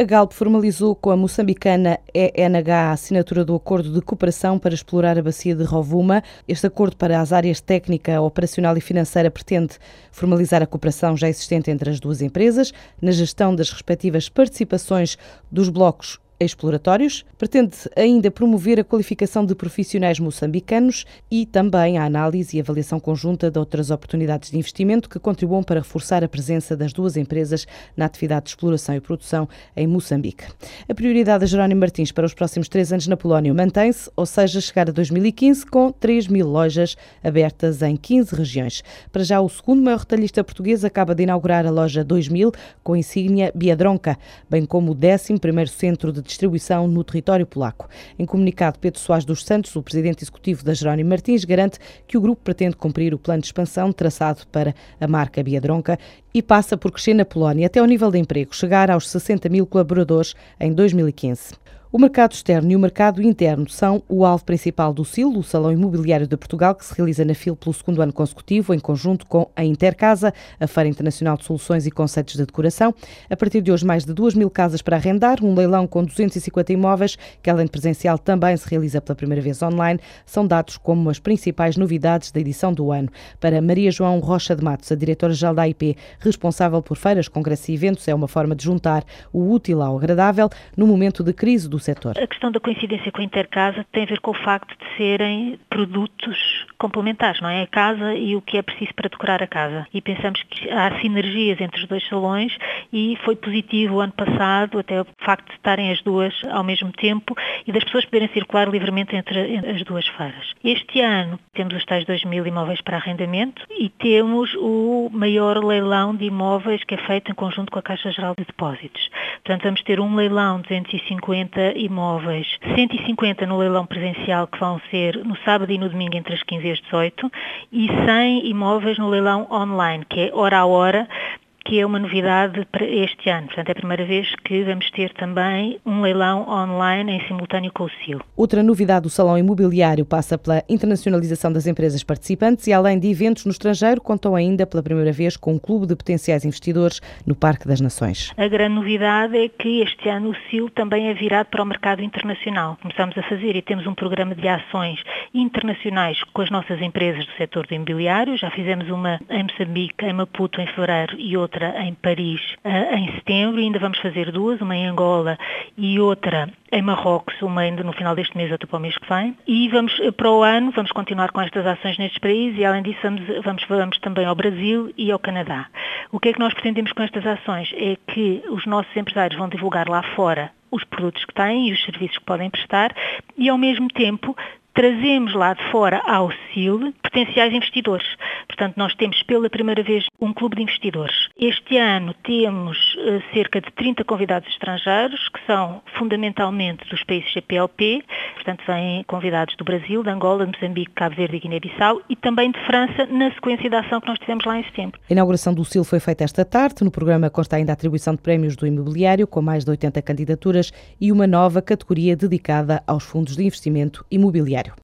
A Galp formalizou com a moçambicana ENH a assinatura do acordo de cooperação para explorar a bacia de Rovuma. Este acordo para as áreas técnica, operacional e financeira pretende formalizar a cooperação já existente entre as duas empresas na gestão das respectivas participações dos blocos exploratórios, pretende ainda promover a qualificação de profissionais moçambicanos e também a análise e avaliação conjunta de outras oportunidades de investimento que contribuam para reforçar a presença das duas empresas na atividade de exploração e produção em Moçambique. A prioridade de Jerónimo Martins para os próximos três anos na Polónia mantém-se, ou seja, chegar a 2015 com 3 mil lojas abertas em 15 regiões. Para já, o segundo maior retalhista português acaba de inaugurar a loja 2000 com a insígnia Biedronka, bem como o 11 primeiro centro de distribuição no território polaco. Em comunicado, Pedro Soares dos Santos, o presidente executivo da Jerónimo Martins, garante que o grupo pretende cumprir o plano de expansão traçado para a marca Biedronca e passa por crescer na Polónia até ao nível de emprego, chegar aos 60 mil colaboradores em 2015. O mercado externo e o mercado interno são o alvo principal do SIL, o Salão Imobiliário de Portugal, que se realiza na FIL pelo segundo ano consecutivo, em conjunto com a Intercasa, a Feira Internacional de Soluções e Conceitos de Decoração. A partir de hoje, mais de 2 mil casas para arrendar, um leilão com 250 imóveis, que além de presencial também se realiza pela primeira vez online, são dados como as principais novidades da edição do ano. Para Maria João Rocha de Matos, a diretora-geral da IP, responsável por feiras, congressos e eventos, é uma forma de juntar o útil ao agradável no momento de crise do setor? A questão da coincidência com a Intercasa tem a ver com o facto de serem produtos complementares, não é? A casa e o que é preciso para decorar a casa. E pensamos que há sinergias entre os dois salões e foi positivo o ano passado, até o facto de estarem as duas ao mesmo tempo e das pessoas poderem circular livremente entre as duas feiras. Este ano temos os tais 2 mil imóveis para arrendamento e temos o maior leilão de imóveis que é feito em conjunto com a Caixa Geral de Depósitos. Portanto, vamos ter um leilão de 250 imóveis, 150 no leilão presencial que vão ser no sábado e no domingo entre as 15 e as 18 e 100 imóveis no leilão online, que é hora a hora, que é uma novidade para este ano. Portanto, é a primeira vez que vamos ter também um leilão online em simultâneo com o CIL. Outra novidade do Salão Imobiliário passa pela internacionalização das empresas participantes e, além de eventos no estrangeiro, contam ainda pela primeira vez com um clube de potenciais investidores no Parque das Nações. A grande novidade é que este ano o CIL também é virado para o mercado internacional. Começamos a fazer e temos um programa de ações internacionais com as nossas empresas do setor do imobiliário. Já fizemos uma em Moçambique, em Maputo, em fevereiro e outra em Paris uh, em setembro, e ainda vamos fazer duas, uma em Angola e outra em Marrocos, uma ainda no final deste mês, outra para o mês que vem. E vamos eh, para o ano, vamos continuar com estas ações nestes países e além disso vamos, vamos, vamos também ao Brasil e ao Canadá. O que é que nós pretendemos com estas ações? É que os nossos empresários vão divulgar lá fora os produtos que têm e os serviços que podem prestar e, ao mesmo tempo, trazemos lá de fora ao CIL potenciais investidores. Portanto, nós temos pela primeira vez um clube de investidores. Este ano temos cerca de 30 convidados estrangeiros, que são fundamentalmente dos países CPLP, portanto vêm convidados do Brasil, de Angola, de Moçambique, Cabo Verde e Guiné-Bissau e também de França, na sequência da ação que nós tivemos lá em setembro. A inauguração do CIL foi feita esta tarde. No programa consta ainda a atribuição de prémios do imobiliário, com mais de 80 candidaturas e uma nova categoria dedicada aos fundos de investimento imobiliário.